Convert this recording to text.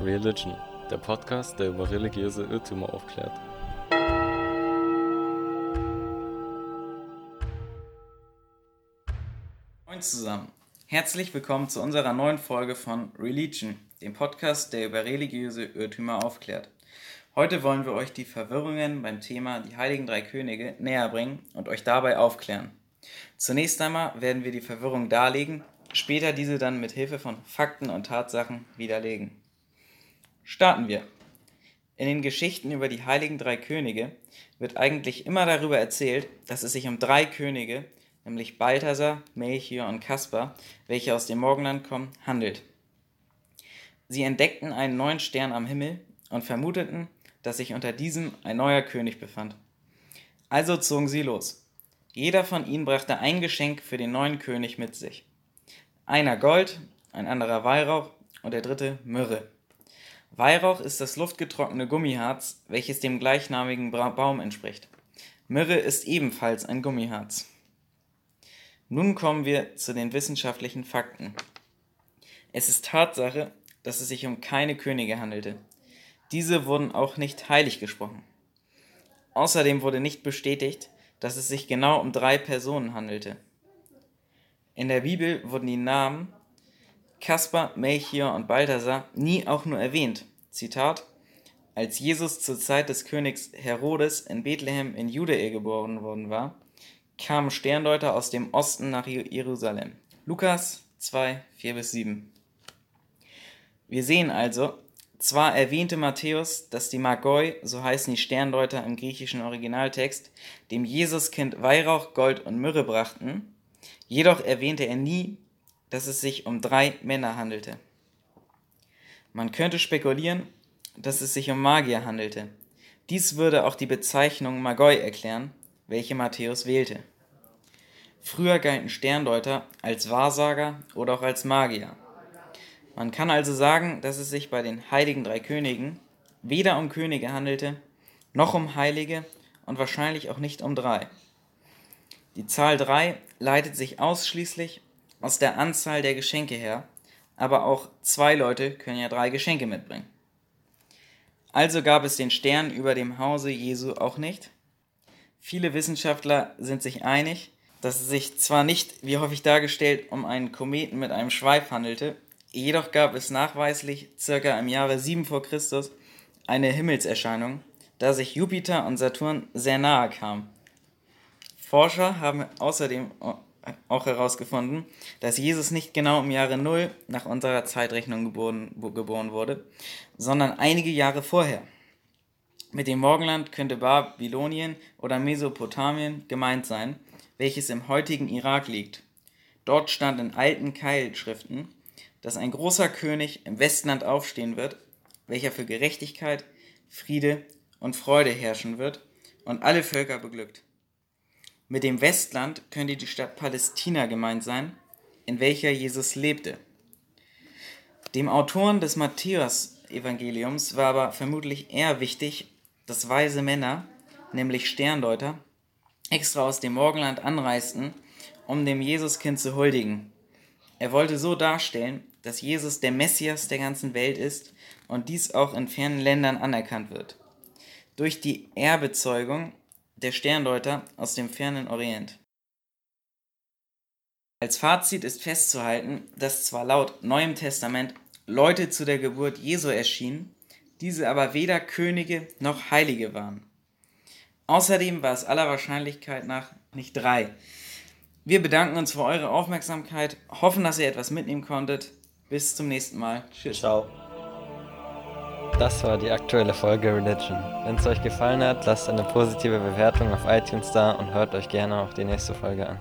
Religion, der Podcast, der über religiöse Irrtümer aufklärt. Moin zusammen. Herzlich willkommen zu unserer neuen Folge von Religion, dem Podcast, der über religiöse Irrtümer aufklärt. Heute wollen wir euch die Verwirrungen beim Thema die Heiligen Drei Könige näher bringen und euch dabei aufklären. Zunächst einmal werden wir die Verwirrung darlegen, später diese dann mit Hilfe von Fakten und Tatsachen widerlegen. Starten wir. In den Geschichten über die heiligen drei Könige wird eigentlich immer darüber erzählt, dass es sich um drei Könige, nämlich Balthasar, Melchior und Kaspar, welche aus dem Morgenland kommen, handelt. Sie entdeckten einen neuen Stern am Himmel und vermuteten, dass sich unter diesem ein neuer König befand. Also zogen sie los. Jeder von ihnen brachte ein Geschenk für den neuen König mit sich. Einer Gold, ein anderer Weihrauch und der dritte Myrrhe. Weihrauch ist das luftgetrocknete Gummiharz, welches dem gleichnamigen Baum entspricht. Myrrhe ist ebenfalls ein Gummiharz. Nun kommen wir zu den wissenschaftlichen Fakten. Es ist Tatsache, dass es sich um keine Könige handelte. Diese wurden auch nicht heilig gesprochen. Außerdem wurde nicht bestätigt, dass es sich genau um drei Personen handelte. In der Bibel wurden die Namen Kaspar, Melchior und Balthasar nie auch nur erwähnt. Zitat: Als Jesus zur Zeit des Königs Herodes in Bethlehem in Judäa geboren worden war, kamen Sterndeuter aus dem Osten nach Jerusalem. Lukas 2, 4-7. Wir sehen also, zwar erwähnte Matthäus, dass die Magoi, so heißen die Sterndeuter im griechischen Originaltext, dem Jesuskind Weihrauch, Gold und Myrrhe brachten, jedoch erwähnte er nie, dass es sich um drei Männer handelte. Man könnte spekulieren, dass es sich um Magier handelte. Dies würde auch die Bezeichnung Magoi erklären, welche Matthäus wählte. Früher galten Sterndeuter als Wahrsager oder auch als Magier. Man kann also sagen, dass es sich bei den heiligen drei Königen weder um Könige handelte, noch um Heilige und wahrscheinlich auch nicht um drei. Die Zahl drei leitet sich ausschließlich aus der Anzahl der Geschenke her, aber auch zwei Leute können ja drei Geschenke mitbringen. Also gab es den Stern über dem Hause Jesu auch nicht. Viele Wissenschaftler sind sich einig, dass es sich zwar nicht, wie häufig dargestellt, um einen Kometen mit einem Schweif handelte, jedoch gab es nachweislich circa im Jahre 7 vor Christus eine Himmelserscheinung, da sich Jupiter und Saturn sehr nahe kamen. Forscher haben außerdem auch herausgefunden, dass Jesus nicht genau im Jahre Null nach unserer Zeitrechnung geboren, geboren wurde, sondern einige Jahre vorher. Mit dem Morgenland könnte Babylonien oder Mesopotamien gemeint sein, welches im heutigen Irak liegt. Dort stand in alten Keilschriften, dass ein großer König im Westland aufstehen wird, welcher für Gerechtigkeit, Friede und Freude herrschen wird und alle Völker beglückt. Mit dem Westland könnte die Stadt Palästina gemeint sein, in welcher Jesus lebte. Dem Autoren des Matthäus-Evangeliums war aber vermutlich eher wichtig, dass weise Männer, nämlich Sterndeuter, extra aus dem Morgenland anreisten, um dem Jesuskind zu huldigen. Er wollte so darstellen, dass Jesus der Messias der ganzen Welt ist und dies auch in fernen Ländern anerkannt wird. Durch die Erbezeugung der Sterndeuter aus dem fernen Orient. Als Fazit ist festzuhalten, dass zwar laut Neuem Testament Leute zu der Geburt Jesu erschienen, diese aber weder Könige noch Heilige waren. Außerdem war es aller Wahrscheinlichkeit nach nicht drei. Wir bedanken uns für eure Aufmerksamkeit, hoffen, dass ihr etwas mitnehmen konntet. Bis zum nächsten Mal. Tschüss. Ciao. Das war die aktuelle Folge Religion. Wenn es euch gefallen hat, lasst eine positive Bewertung auf iTunes da und hört euch gerne auch die nächste Folge an.